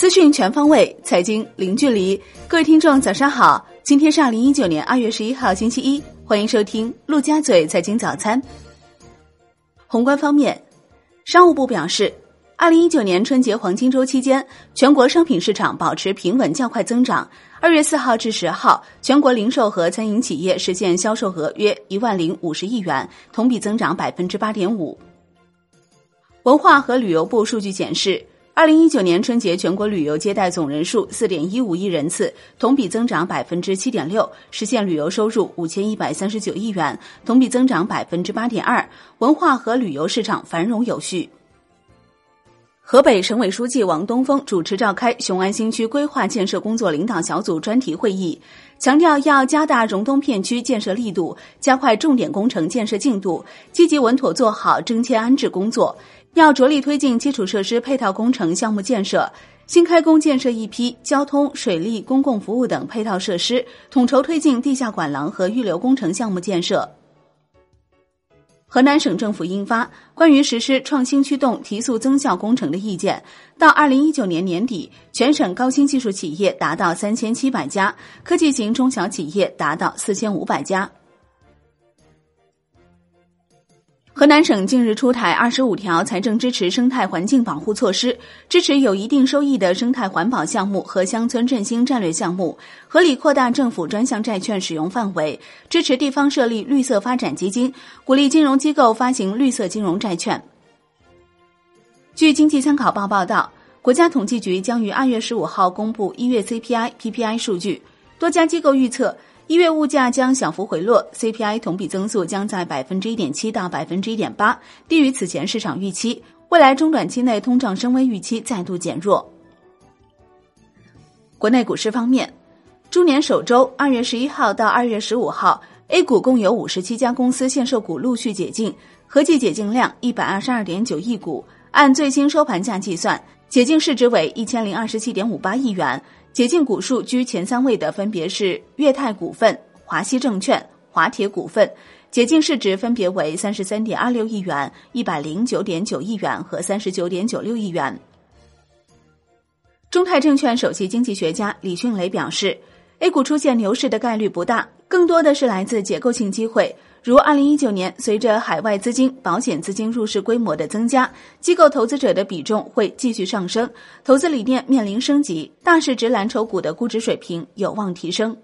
资讯全方位，财经零距离。各位听众，早上好！今天是二零一九年二月十一号，星期一，欢迎收听陆家嘴财经早餐。宏观方面，商务部表示，二零一九年春节黄金周期间，全国商品市场保持平稳较快增长。二月四号至十号，全国零售和餐饮企业实现销售额约一万零五十亿元，同比增长百分之八点五。文化和旅游部数据显示。二零一九年春节全国旅游接待总人数四点一五亿人次，同比增长百分之七点六，实现旅游收入五千一百三十九亿元，同比增长百分之八点二。文化和旅游市场繁荣有序。河北省委书记王东峰主持召开雄安新区规划建设工作领导小组专题会议，强调要加大荣东片区建设力度，加快重点工程建设进度，积极稳妥做好征迁安置工作。要着力推进基础设施配套工程项目建设，新开工建设一批交通、水利、公共服务等配套设施，统筹推进地下管廊和预留工程项目建设。河南省政府印发《关于实施创新驱动、提速增效工程的意见》，到二零一九年年底，全省高新技术企业达到三千七百家，科技型中小企业达到四千五百家。河南省近日出台二十五条财政支持生态环境保护措施，支持有一定收益的生态环保项目和乡村振兴战略项目，合理扩大政府专项债券使用范围，支持地方设立绿色发展基金，鼓励金融机构发行绿色金融债券。据经济参考报报道，国家统计局将于二月十五号公布一月 CPI、PPI 数据，多家机构预测。一月物价将小幅回落，CPI 同比增速将在百分之一点七到百分之一点八，低于此前市场预期。未来中短期内通胀升温预期再度减弱。国内股市方面，猪年首周二月十一号到二月十五号，A 股共有五十七家公司限售股陆续解禁，合计解禁量一百二十二点九亿股，按最新收盘价计算，解禁市值为一千零二十七点五八亿元。解禁股数居前三位的分别是粤泰股份、华西证券、华铁股份，解禁市值分别为三十三点二六亿元、一百零九点九亿元和三十九点九六亿元。中泰证券首席经济学家李迅雷表示，A 股出现牛市的概率不大，更多的是来自结构性机会。如二零一九年，随着海外资金、保险资金入市规模的增加，机构投资者的比重会继续上升，投资理念面临升级，大市值蓝筹股的估值水平有望提升。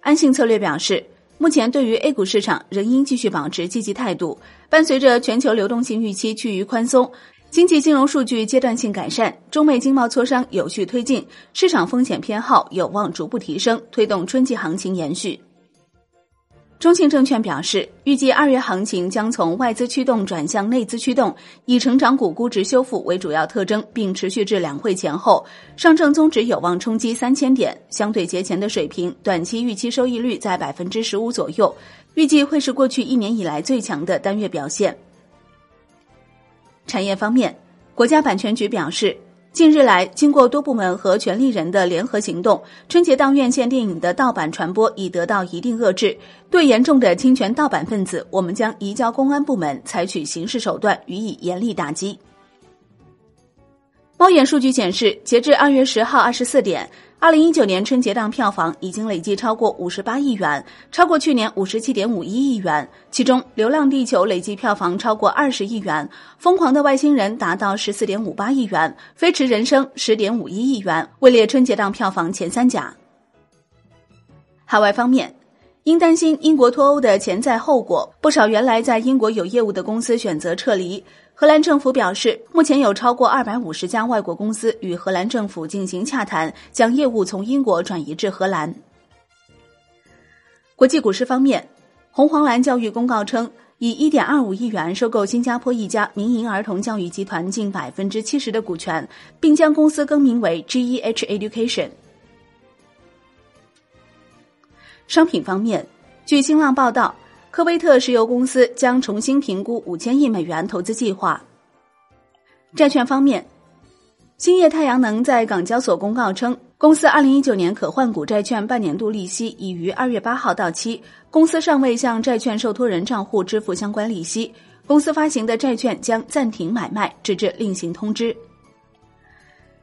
安信策略表示，目前对于 A 股市场仍应继续保持积极态度，伴随着全球流动性预期趋于宽松，经济金融数据阶段性改善，中美经贸磋商有序推进，市场风险偏好有望逐步提升，推动春季行情延续。中信证券表示，预计二月行情将从外资驱动转向内资驱动，以成长股估值修复为主要特征，并持续至两会前后。上证综指有望冲击三千点，相对节前的水平，短期预期收益率在百分之十五左右，预计会是过去一年以来最强的单月表现。产业方面，国家版权局表示。近日来，经过多部门和权利人的联合行动，春节档院线电影的盗版传播已得到一定遏制。对严重的侵权盗版分子，我们将移交公安部门采取刑事手段予以严厉打击。猫眼数据显示，截至二月十号二十四点。二零一九年春节档票房已经累计超过五十八亿元，超过去年五十七点五一亿元。其中，《流浪地球》累计票房超过二十亿元，《疯狂的外星人》达到十四点五八亿元，《飞驰人生》十点五一亿元，位列春节档票房前三甲。海外方面。因担心英国脱欧的潜在后果，不少原来在英国有业务的公司选择撤离。荷兰政府表示，目前有超过二百五十家外国公司与荷兰政府进行洽谈，将业务从英国转移至荷兰。国际股市方面，红黄蓝教育公告称，以一点二五亿元收购新加坡一家民营儿童教育集团近百分之七十的股权，并将公司更名为 GEH Education。商品方面，据新浪报道，科威特石油公司将重新评估五千亿美元投资计划。债券方面，兴业太阳能在港交所公告称，公司二零一九年可换股债券半年度利息已于二月八号到期，公司尚未向债券受托人账户支付相关利息，公司发行的债券将暂停买卖，直至另行通知。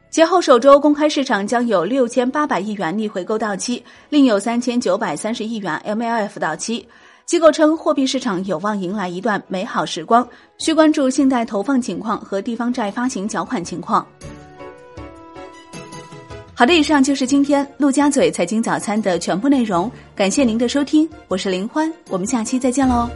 节后首周公开市场将有六千八百亿元逆回购到期，另有三千九百三十亿元 MLF 到期。机构称，货币市场有望迎来一段美好时光，需关注信贷投放情况和地方债发行缴款情况。好的，以上就是今天陆家嘴财经早餐的全部内容，感谢您的收听，我是林欢，我们下期再见喽。